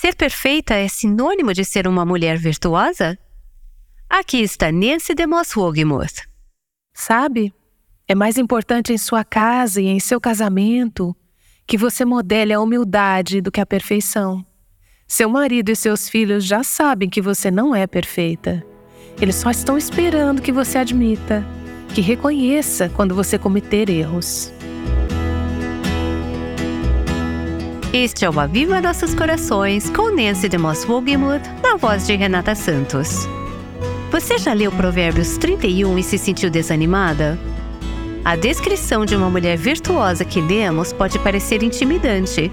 Ser perfeita é sinônimo de ser uma mulher virtuosa? Aqui está Nancy DeMoss Wogemuth. Sabe, é mais importante em sua casa e em seu casamento que você modele a humildade do que a perfeição. Seu marido e seus filhos já sabem que você não é perfeita. Eles só estão esperando que você admita, que reconheça quando você cometer erros. Este é o Aviva Nossos Corações com Nancy de Moss Wogemuth, na voz de Renata Santos. Você já leu Provérbios 31 e se sentiu desanimada? A descrição de uma mulher virtuosa que lemos pode parecer intimidante,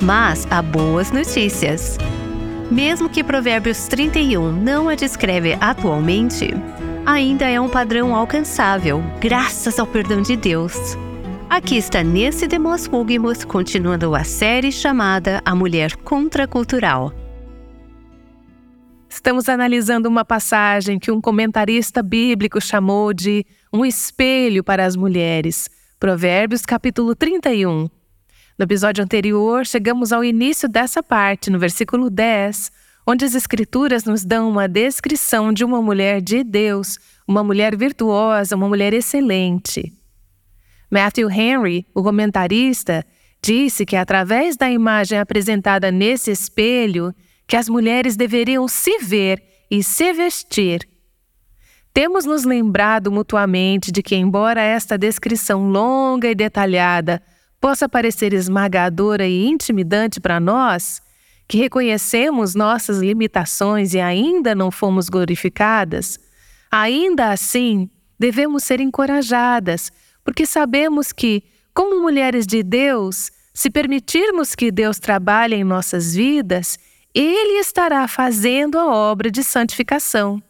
mas há boas notícias. Mesmo que Provérbios 31 não a descreve atualmente, ainda é um padrão alcançável, graças ao perdão de Deus. Aqui está Nancy de Moss continuando a série chamada A Mulher Contracultural. Estamos analisando uma passagem que um comentarista bíblico chamou de um espelho para as mulheres. Provérbios capítulo 31. No episódio anterior, chegamos ao início dessa parte, no versículo 10, onde as Escrituras nos dão uma descrição de uma mulher de Deus, uma mulher virtuosa, uma mulher excelente. Matthew Henry, o comentarista, disse que através da imagem apresentada nesse espelho, que as mulheres deveriam se ver e se vestir. Temos nos lembrado mutuamente de que, embora esta descrição longa e detalhada possa parecer esmagadora e intimidante para nós, que reconhecemos nossas limitações e ainda não fomos glorificadas, ainda assim devemos ser encorajadas porque sabemos que, como mulheres de Deus, se permitirmos que Deus trabalhe em nossas vidas, Ele estará fazendo a obra de santificação.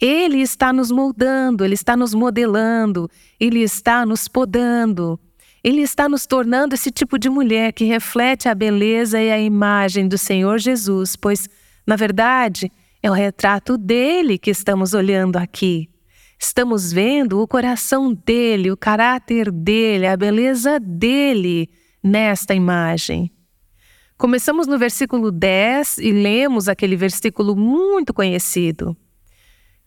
Ele está nos moldando, Ele está nos modelando, Ele está nos podando. Ele está nos tornando esse tipo de mulher que reflete a beleza e a imagem do Senhor Jesus, pois, na verdade, é o retrato dele que estamos olhando aqui. Estamos vendo o coração dele, o caráter dele, a beleza dele nesta imagem. Começamos no versículo 10 e lemos aquele versículo muito conhecido.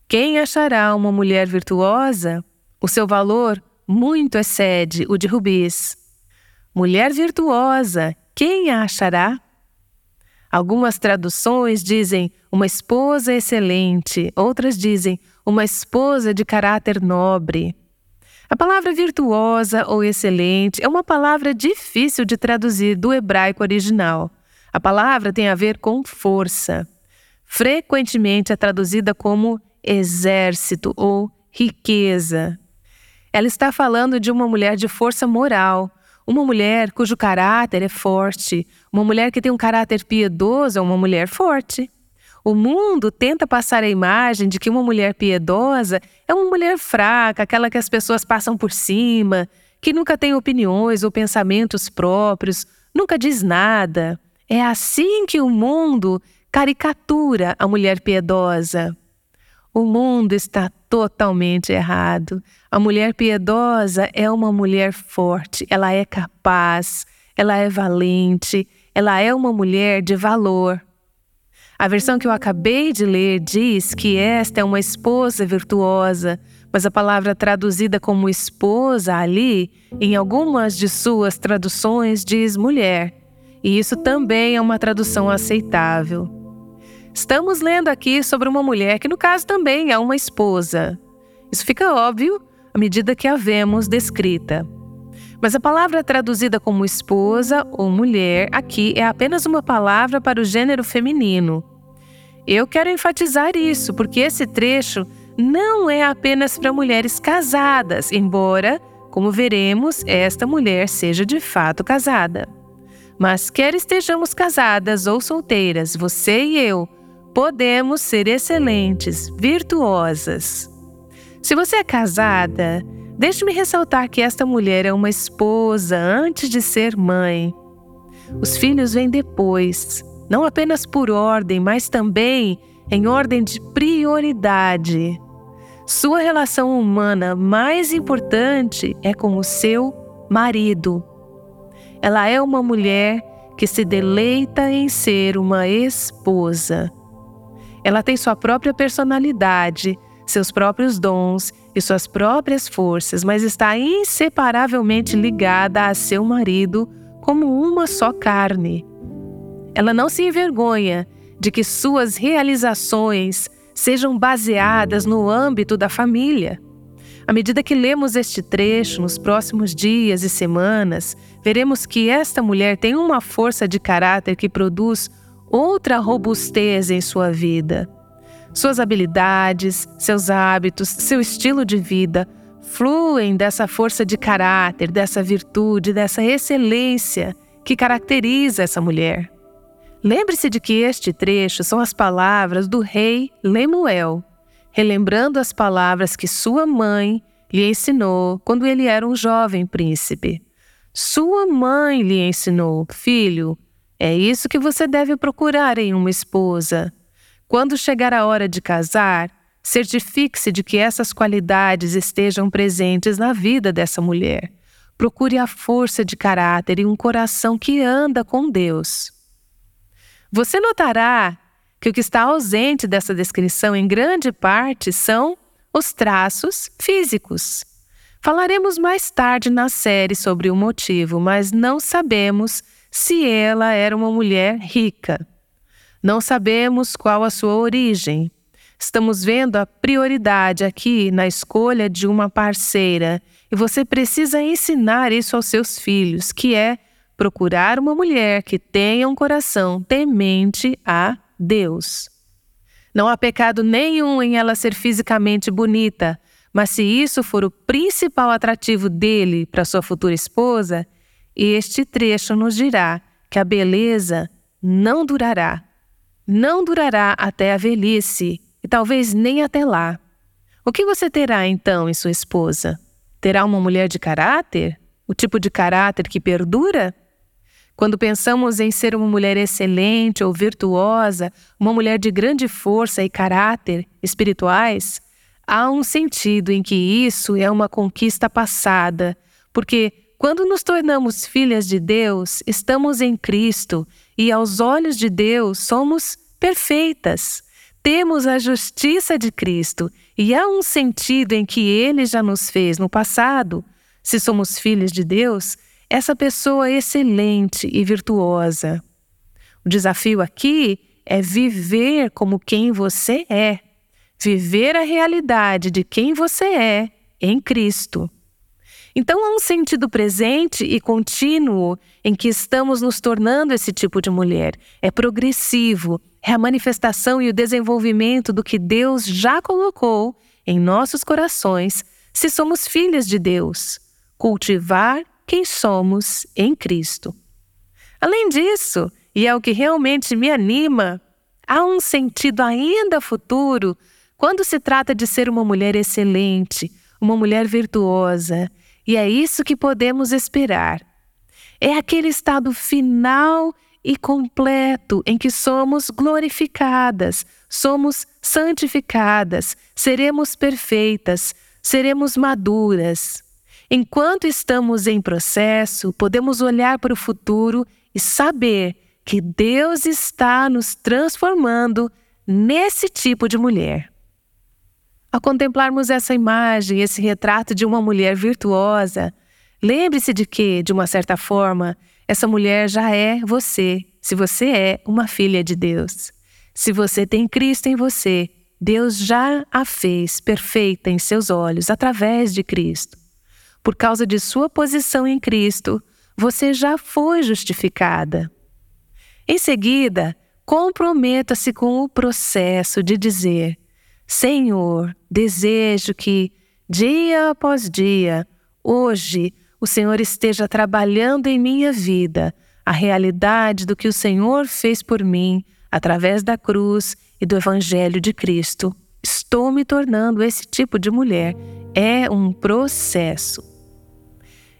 Quem achará uma mulher virtuosa? O seu valor muito excede o de rubis. Mulher virtuosa, quem a achará? Algumas traduções dizem uma esposa excelente, outras dizem uma esposa de caráter nobre. A palavra virtuosa ou excelente é uma palavra difícil de traduzir do hebraico original. A palavra tem a ver com força. Frequentemente é traduzida como exército ou riqueza. Ela está falando de uma mulher de força moral, uma mulher cujo caráter é forte, uma mulher que tem um caráter piedoso é uma mulher forte. O mundo tenta passar a imagem de que uma mulher piedosa é uma mulher fraca, aquela que as pessoas passam por cima, que nunca tem opiniões ou pensamentos próprios, nunca diz nada. É assim que o mundo caricatura a mulher piedosa. O mundo está totalmente errado. A mulher piedosa é uma mulher forte, ela é capaz, ela é valente, ela é uma mulher de valor. A versão que eu acabei de ler diz que esta é uma esposa virtuosa, mas a palavra traduzida como esposa ali, em algumas de suas traduções, diz mulher. E isso também é uma tradução aceitável. Estamos lendo aqui sobre uma mulher que, no caso, também é uma esposa. Isso fica óbvio à medida que a vemos descrita. Mas a palavra traduzida como esposa ou mulher aqui é apenas uma palavra para o gênero feminino. Eu quero enfatizar isso porque esse trecho não é apenas para mulheres casadas, embora, como veremos, esta mulher seja de fato casada. Mas quer estejamos casadas ou solteiras, você e eu, podemos ser excelentes, virtuosas. Se você é casada, deixe-me ressaltar que esta mulher é uma esposa antes de ser mãe. Os filhos vêm depois, não apenas por ordem, mas também em ordem de prioridade. Sua relação humana mais importante é com o seu marido. Ela é uma mulher que se deleita em ser uma esposa. Ela tem sua própria personalidade, seus próprios dons e suas próprias forças, mas está inseparavelmente ligada a seu marido como uma só carne. Ela não se envergonha de que suas realizações sejam baseadas no âmbito da família. À medida que lemos este trecho nos próximos dias e semanas, veremos que esta mulher tem uma força de caráter que produz outra robustez em sua vida. Suas habilidades, seus hábitos, seu estilo de vida fluem dessa força de caráter, dessa virtude, dessa excelência que caracteriza essa mulher. Lembre-se de que este trecho são as palavras do rei Lemuel, relembrando as palavras que sua mãe lhe ensinou quando ele era um jovem príncipe. Sua mãe lhe ensinou, filho, é isso que você deve procurar em uma esposa. Quando chegar a hora de casar, certifique-se de que essas qualidades estejam presentes na vida dessa mulher. Procure a força de caráter e um coração que anda com Deus. Você notará que o que está ausente dessa descrição, em grande parte, são os traços físicos. Falaremos mais tarde na série sobre o motivo, mas não sabemos se ela era uma mulher rica. Não sabemos qual a sua origem. Estamos vendo a prioridade aqui na escolha de uma parceira e você precisa ensinar isso aos seus filhos, que é procurar uma mulher que tenha um coração temente a Deus. Não há pecado nenhum em ela ser fisicamente bonita, mas se isso for o principal atrativo dele para sua futura esposa, este trecho nos dirá que a beleza não durará não durará até a velhice e talvez nem até lá. O que você terá então em sua esposa? Terá uma mulher de caráter? O tipo de caráter que perdura? Quando pensamos em ser uma mulher excelente ou virtuosa, uma mulher de grande força e caráter espirituais, há um sentido em que isso é uma conquista passada, porque quando nos tornamos filhas de Deus, estamos em Cristo e aos olhos de Deus somos perfeitas. Temos a justiça de Cristo e há um sentido em que ele já nos fez no passado. Se somos filhos de Deus, essa pessoa é excelente e virtuosa. O desafio aqui é viver como quem você é, viver a realidade de quem você é em Cristo. Então há um sentido presente e contínuo em que estamos nos tornando esse tipo de mulher. É progressivo, é a manifestação e o desenvolvimento do que Deus já colocou em nossos corações se somos filhas de Deus. Cultivar quem somos em Cristo. Além disso, e é o que realmente me anima, há um sentido ainda futuro quando se trata de ser uma mulher excelente, uma mulher virtuosa e é isso que podemos esperar. É aquele estado final e completo em que somos glorificadas, somos santificadas, seremos perfeitas, seremos maduras. Enquanto estamos em processo, podemos olhar para o futuro e saber que Deus está nos transformando nesse tipo de mulher. Ao contemplarmos essa imagem, esse retrato de uma mulher virtuosa, lembre-se de que, de uma certa forma, essa mulher já é você, se você é uma filha de Deus. Se você tem Cristo em você, Deus já a fez perfeita em seus olhos através de Cristo. Por causa de sua posição em Cristo, você já foi justificada. Em seguida, comprometa-se com o processo de dizer: Senhor, desejo que, dia após dia, hoje, o Senhor esteja trabalhando em minha vida a realidade do que o Senhor fez por mim através da cruz e do Evangelho de Cristo. Estou me tornando esse tipo de mulher. É um processo.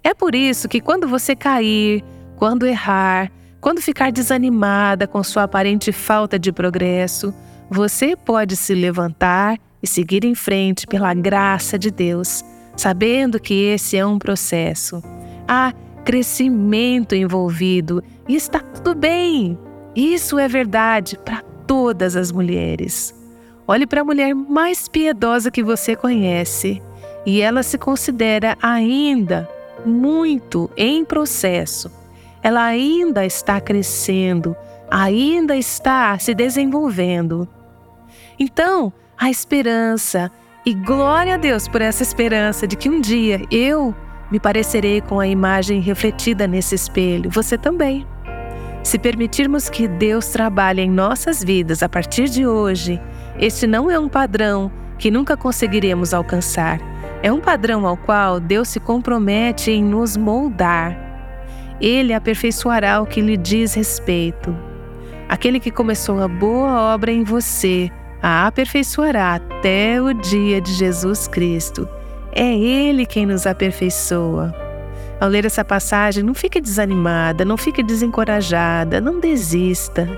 É por isso que quando você cair, quando errar, quando ficar desanimada com sua aparente falta de progresso, você pode se levantar e seguir em frente pela graça de Deus, sabendo que esse é um processo. Ah, crescimento envolvido e está tudo bem. Isso é verdade para todas as mulheres. Olhe para a mulher mais piedosa que você conhece e ela se considera ainda muito em processo. Ela ainda está crescendo, ainda está se desenvolvendo. Então, a esperança, e glória a Deus por essa esperança de que um dia eu me parecerei com a imagem refletida nesse espelho, você também. Se permitirmos que Deus trabalhe em nossas vidas a partir de hoje, este não é um padrão que nunca conseguiremos alcançar. É um padrão ao qual Deus se compromete em nos moldar. Ele aperfeiçoará o que lhe diz respeito. Aquele que começou a boa obra em você a aperfeiçoará até o dia de Jesus Cristo. É Ele quem nos aperfeiçoa. Ao ler essa passagem, não fique desanimada, não fique desencorajada, não desista.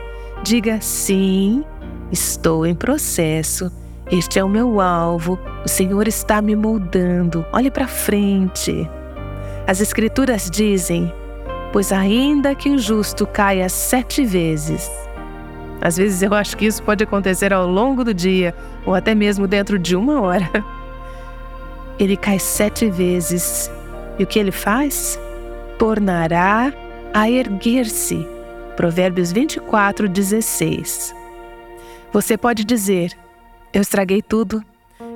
Diga sim, estou em processo. Este é o meu alvo. O Senhor está me moldando. Olhe para frente. As Escrituras dizem: Pois ainda que o justo caia sete vezes, às vezes eu acho que isso pode acontecer ao longo do dia ou até mesmo dentro de uma hora. Ele cai sete vezes e o que ele faz? Tornará a erguer-se. Provérbios 24, 16. Você pode dizer: Eu estraguei tudo.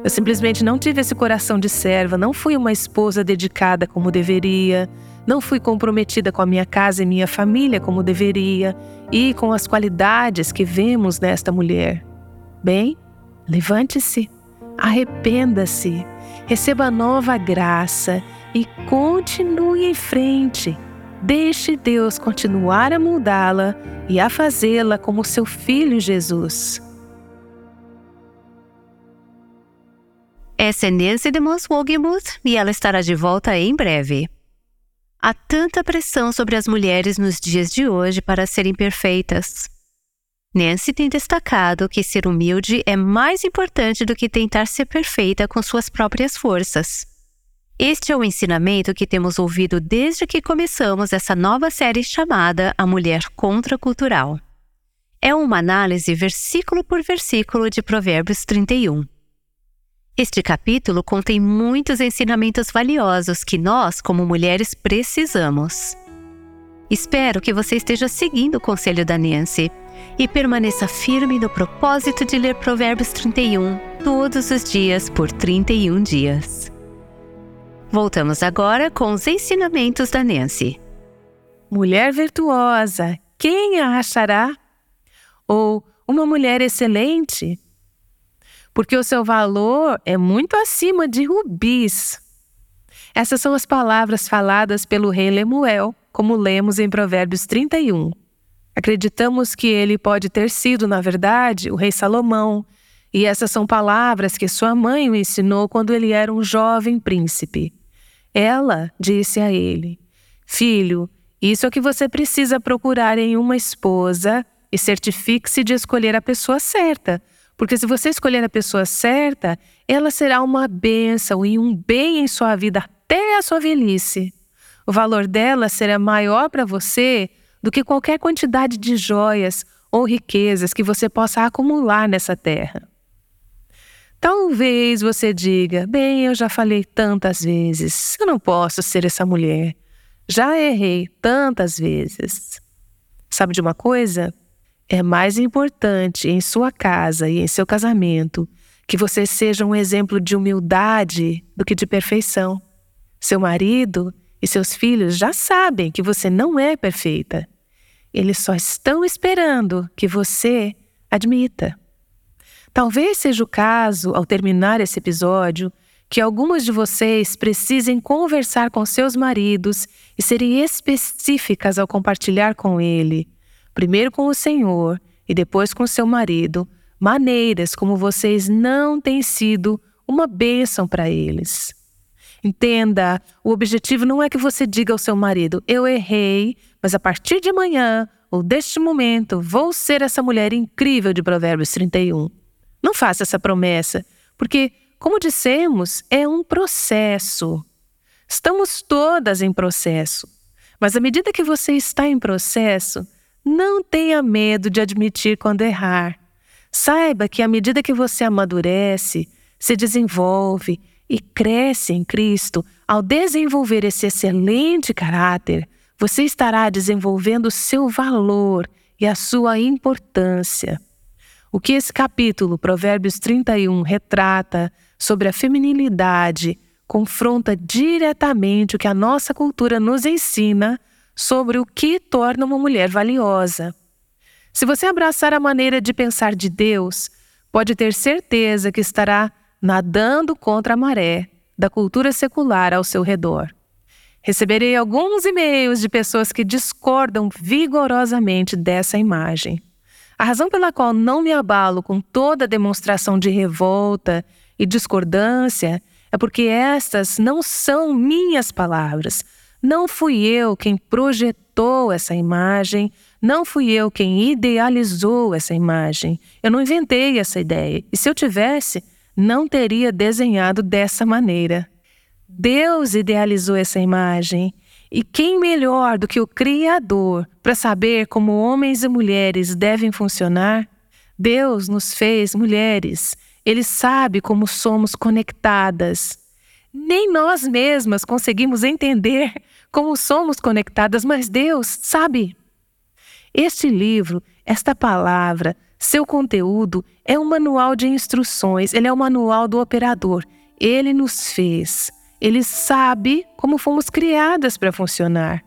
Eu simplesmente não tive esse coração de serva, não fui uma esposa dedicada como deveria, não fui comprometida com a minha casa e minha família como deveria e com as qualidades que vemos nesta mulher. Bem, levante-se, arrependa-se, receba nova graça e continue em frente. Deixe Deus continuar a mudá-la e a fazê-la como seu filho Jesus. Essa é Nancy de Moswogemuth e ela estará de volta em breve. Há tanta pressão sobre as mulheres nos dias de hoje para serem perfeitas. Nancy tem destacado que ser humilde é mais importante do que tentar ser perfeita com suas próprias forças. Este é o ensinamento que temos ouvido desde que começamos essa nova série chamada A Mulher Contracultural. É uma análise versículo por versículo de Provérbios 31. Este capítulo contém muitos ensinamentos valiosos que nós, como mulheres, precisamos. Espero que você esteja seguindo o conselho da Nancy e permaneça firme no propósito de ler Provérbios 31 todos os dias por 31 dias. Voltamos agora com os ensinamentos da Nancy. Mulher virtuosa, quem a achará? Ou uma mulher excelente? Porque o seu valor é muito acima de rubis. Essas são as palavras faladas pelo rei Lemuel, como lemos em Provérbios 31. Acreditamos que ele pode ter sido, na verdade, o rei Salomão, e essas são palavras que sua mãe o ensinou quando ele era um jovem príncipe. Ela disse a ele: Filho, isso é o que você precisa procurar em uma esposa e certifique-se de escolher a pessoa certa. Porque se você escolher a pessoa certa, ela será uma bênção e um bem em sua vida até a sua velhice. O valor dela será maior para você do que qualquer quantidade de joias ou riquezas que você possa acumular nessa terra. Talvez você diga: bem, eu já falei tantas vezes, eu não posso ser essa mulher. Já errei tantas vezes. Sabe de uma coisa? É mais importante em sua casa e em seu casamento que você seja um exemplo de humildade do que de perfeição. Seu marido e seus filhos já sabem que você não é perfeita. Eles só estão esperando que você admita. Talvez seja o caso, ao terminar esse episódio, que algumas de vocês precisem conversar com seus maridos e serem específicas ao compartilhar com ele, primeiro com o Senhor e depois com seu marido, maneiras como vocês não têm sido uma bênção para eles. Entenda, o objetivo não é que você diga ao seu marido: eu errei, mas a partir de amanhã ou deste momento vou ser essa mulher incrível de Provérbios 31. Não faça essa promessa, porque, como dissemos, é um processo. Estamos todas em processo. Mas à medida que você está em processo, não tenha medo de admitir quando errar. Saiba que à medida que você amadurece, se desenvolve e cresce em Cristo, ao desenvolver esse excelente caráter, você estará desenvolvendo o seu valor e a sua importância. O que esse capítulo, Provérbios 31, retrata sobre a feminilidade, confronta diretamente o que a nossa cultura nos ensina sobre o que torna uma mulher valiosa. Se você abraçar a maneira de pensar de Deus, pode ter certeza que estará nadando contra a maré da cultura secular ao seu redor. Receberei alguns e-mails de pessoas que discordam vigorosamente dessa imagem. A razão pela qual não me abalo com toda demonstração de revolta e discordância é porque estas não são minhas palavras. Não fui eu quem projetou essa imagem, não fui eu quem idealizou essa imagem. Eu não inventei essa ideia. E se eu tivesse, não teria desenhado dessa maneira. Deus idealizou essa imagem e quem melhor do que o Criador para saber como homens e mulheres devem funcionar? Deus nos fez mulheres. Ele sabe como somos conectadas. Nem nós mesmas conseguimos entender como somos conectadas, mas Deus sabe. Este livro, esta palavra, seu conteúdo é um manual de instruções, ele é o manual do operador. Ele nos fez. Ele sabe como fomos criadas para funcionar.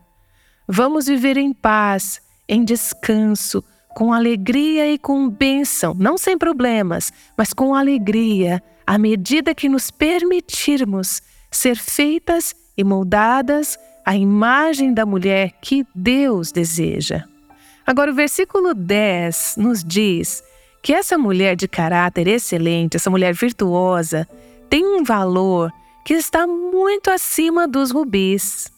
Vamos viver em paz, em descanso, com alegria e com bênção, não sem problemas, mas com alegria, à medida que nos permitirmos ser feitas e moldadas à imagem da mulher que Deus deseja. Agora, o versículo 10 nos diz que essa mulher de caráter excelente, essa mulher virtuosa, tem um valor que está muito acima dos rubis.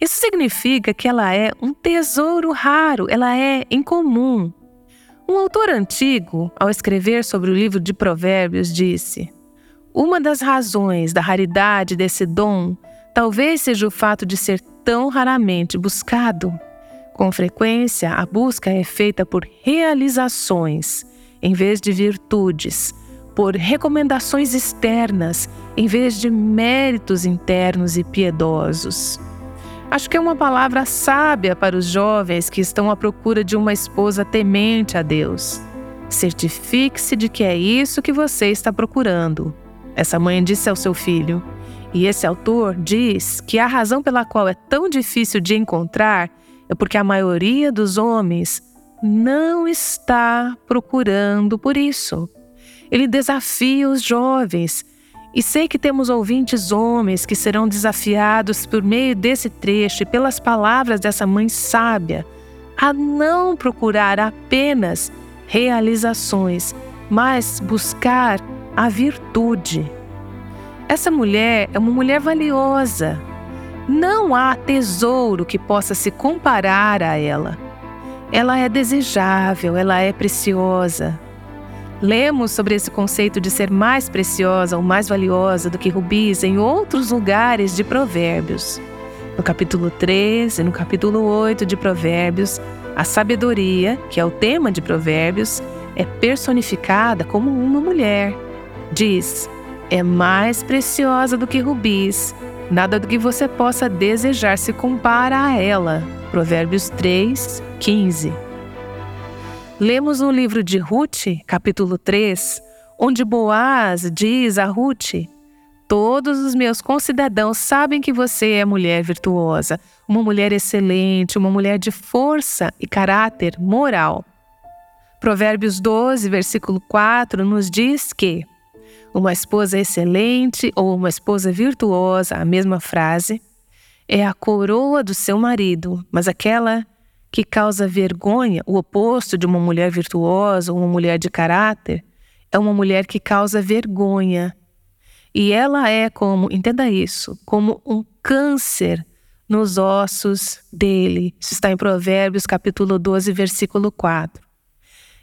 Isso significa que ela é um tesouro raro, ela é incomum. Um autor antigo, ao escrever sobre o livro de Provérbios, disse: Uma das razões da raridade desse dom talvez seja o fato de ser tão raramente buscado. Com frequência, a busca é feita por realizações em vez de virtudes, por recomendações externas em vez de méritos internos e piedosos. Acho que é uma palavra sábia para os jovens que estão à procura de uma esposa temente a Deus. Certifique-se de que é isso que você está procurando. Essa mãe disse ao seu filho. E esse autor diz que a razão pela qual é tão difícil de encontrar é porque a maioria dos homens não está procurando por isso. Ele desafia os jovens. E sei que temos ouvintes homens que serão desafiados por meio desse trecho e pelas palavras dessa mãe sábia a não procurar apenas realizações, mas buscar a virtude. Essa mulher é uma mulher valiosa. Não há tesouro que possa se comparar a ela. Ela é desejável, ela é preciosa. Lemos sobre esse conceito de ser mais preciosa ou mais valiosa do que rubis em outros lugares de Provérbios. No capítulo 3 e no capítulo 8 de Provérbios, a sabedoria, que é o tema de Provérbios, é personificada como uma mulher. Diz: é mais preciosa do que rubis, nada do que você possa desejar se compara a ela. Provérbios 3, 15. Lemos no livro de Ruth, capítulo 3, onde Boaz diz a Ruth: Todos os meus concidadãos sabem que você é mulher virtuosa, uma mulher excelente, uma mulher de força e caráter moral. Provérbios 12, versículo 4 nos diz que uma esposa excelente ou uma esposa virtuosa, a mesma frase, é a coroa do seu marido, mas aquela que causa vergonha, o oposto de uma mulher virtuosa uma mulher de caráter, é uma mulher que causa vergonha. E ela é como, entenda isso, como um câncer nos ossos dele. Isso está em Provérbios capítulo 12, versículo 4.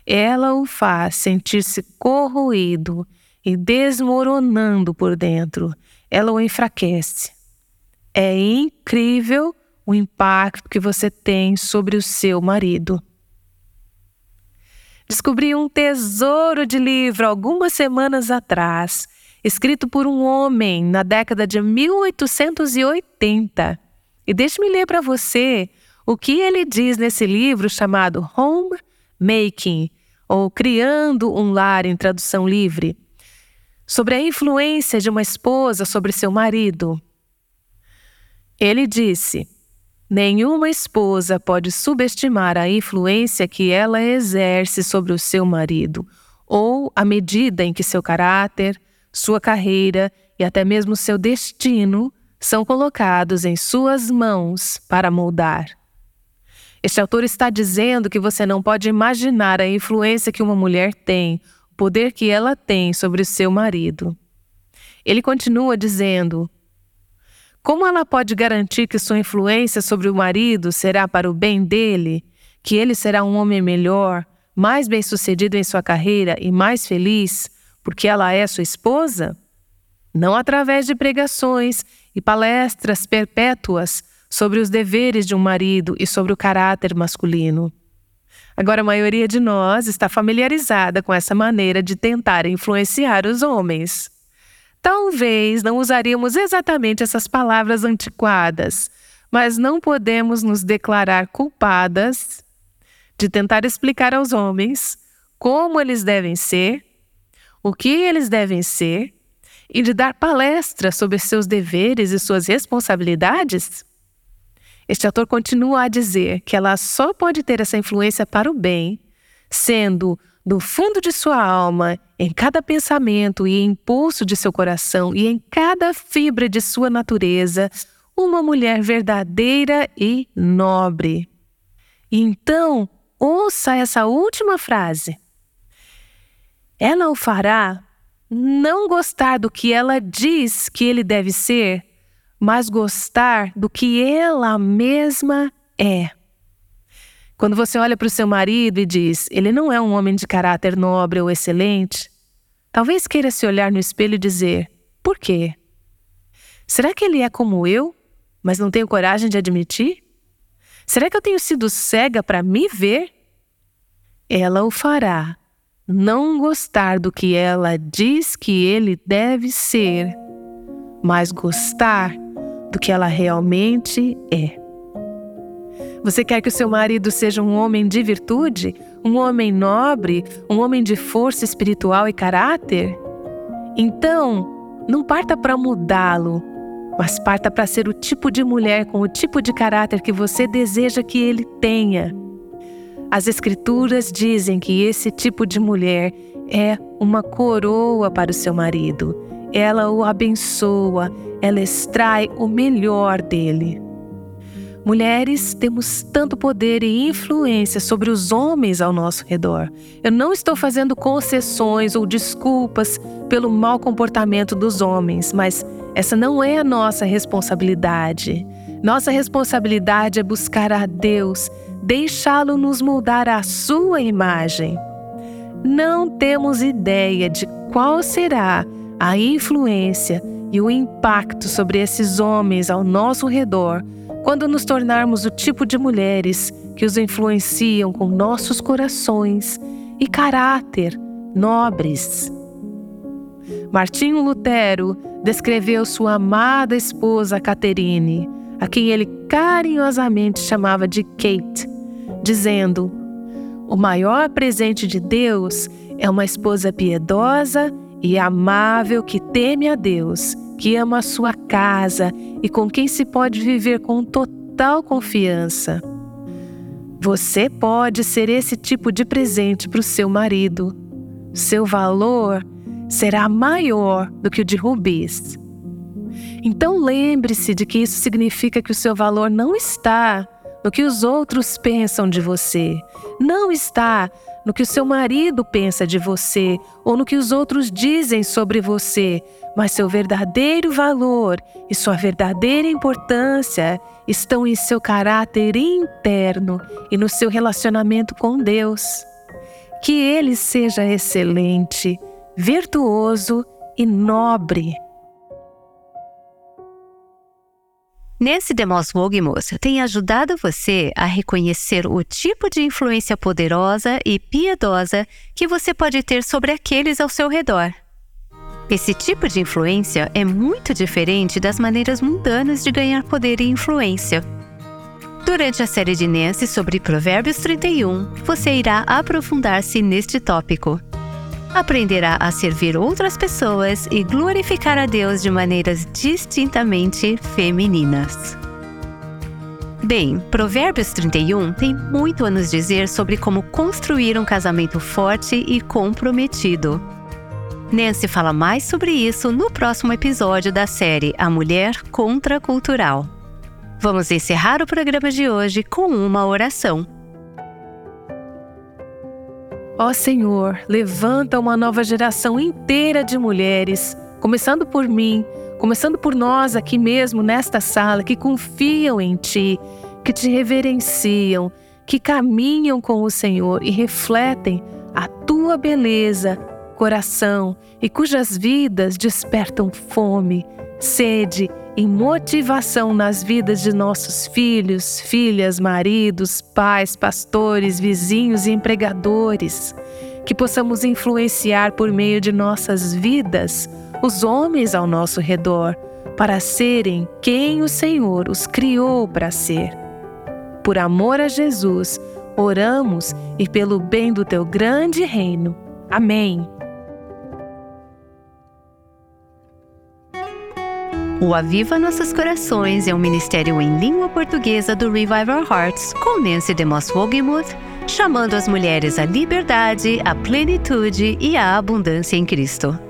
Ela o faz sentir-se corroído e desmoronando por dentro. Ela o enfraquece. É incrível o impacto que você tem sobre o seu marido. Descobri um tesouro de livro algumas semanas atrás, escrito por um homem na década de 1880. E deixe-me ler para você o que ele diz nesse livro chamado Home Making, ou Criando um Lar em tradução livre, sobre a influência de uma esposa sobre seu marido. Ele disse: Nenhuma esposa pode subestimar a influência que ela exerce sobre o seu marido, ou a medida em que seu caráter, sua carreira e até mesmo seu destino são colocados em suas mãos para moldar. Este autor está dizendo que você não pode imaginar a influência que uma mulher tem, o poder que ela tem sobre o seu marido. Ele continua dizendo: como ela pode garantir que sua influência sobre o marido será para o bem dele, que ele será um homem melhor, mais bem-sucedido em sua carreira e mais feliz, porque ela é sua esposa? Não através de pregações e palestras perpétuas sobre os deveres de um marido e sobre o caráter masculino. Agora, a maioria de nós está familiarizada com essa maneira de tentar influenciar os homens. Talvez não usaríamos exatamente essas palavras antiquadas, mas não podemos nos declarar culpadas de tentar explicar aos homens como eles devem ser, o que eles devem ser e de dar palestras sobre seus deveres e suas responsabilidades? Este autor continua a dizer que ela só pode ter essa influência para o bem, sendo do fundo de sua alma, em cada pensamento e impulso de seu coração e em cada fibra de sua natureza, uma mulher verdadeira e nobre. Então, ouça essa última frase. Ela o fará não gostar do que ela diz que ele deve ser, mas gostar do que ela mesma é. Quando você olha para o seu marido e diz, ele não é um homem de caráter nobre ou excelente, talvez queira se olhar no espelho e dizer: por quê? Será que ele é como eu, mas não tenho coragem de admitir? Será que eu tenho sido cega para me ver? Ela o fará não gostar do que ela diz que ele deve ser, mas gostar do que ela realmente é. Você quer que o seu marido seja um homem de virtude, um homem nobre, um homem de força espiritual e caráter? Então, não parta para mudá-lo, mas parta para ser o tipo de mulher com o tipo de caráter que você deseja que ele tenha. As Escrituras dizem que esse tipo de mulher é uma coroa para o seu marido. Ela o abençoa, ela extrai o melhor dele. Mulheres temos tanto poder e influência sobre os homens ao nosso redor. Eu não estou fazendo concessões ou desculpas pelo mau comportamento dos homens, mas essa não é a nossa responsabilidade. Nossa responsabilidade é buscar a Deus, deixá-lo nos moldar à sua imagem. Não temos ideia de qual será a influência e o impacto sobre esses homens ao nosso redor quando nos tornarmos o tipo de mulheres que os influenciam com nossos corações e caráter nobres. Martinho Lutero descreveu sua amada esposa Caterine, a quem ele carinhosamente chamava de Kate, dizendo: O maior presente de Deus é uma esposa piedosa e amável que teme a Deus que ama a sua casa e com quem se pode viver com total confiança. Você pode ser esse tipo de presente para o seu marido. Seu valor será maior do que o de rubis. Então lembre-se de que isso significa que o seu valor não está no que os outros pensam de você, não está no que o seu marido pensa de você ou no que os outros dizem sobre você, mas seu verdadeiro valor e sua verdadeira importância estão em seu caráter interno e no seu relacionamento com Deus. Que ele seja excelente, virtuoso e nobre. Nancy DeMoss Wogemuth tem ajudado você a reconhecer o tipo de influência poderosa e piedosa que você pode ter sobre aqueles ao seu redor. Esse tipo de influência é muito diferente das maneiras mundanas de ganhar poder e influência. Durante a série de Nancy sobre Provérbios 31, você irá aprofundar-se neste tópico aprenderá a servir outras pessoas e glorificar a Deus de maneiras distintamente femininas. Bem, Provérbios 31 tem muito a nos dizer sobre como construir um casamento forte e comprometido. Nancy fala mais sobre isso no próximo episódio da série A Mulher Contracultural. Vamos encerrar o programa de hoje com uma oração. Ó Senhor, levanta uma nova geração inteira de mulheres, começando por mim, começando por nós aqui mesmo nesta sala, que confiam em Ti, que te reverenciam, que caminham com o Senhor e refletem a Tua beleza, coração e cujas vidas despertam fome, sede e motivação nas vidas de nossos filhos, filhas, maridos, pais, pastores, vizinhos e empregadores. Que possamos influenciar por meio de nossas vidas os homens ao nosso redor para serem quem o Senhor os criou para ser. Por amor a Jesus, oramos e pelo bem do teu grande reino. Amém. O Aviva Nossos Corações é um ministério em língua portuguesa do Revival Hearts, com Nancy DeMoss Wogemuth, chamando as mulheres à liberdade, à plenitude e à abundância em Cristo.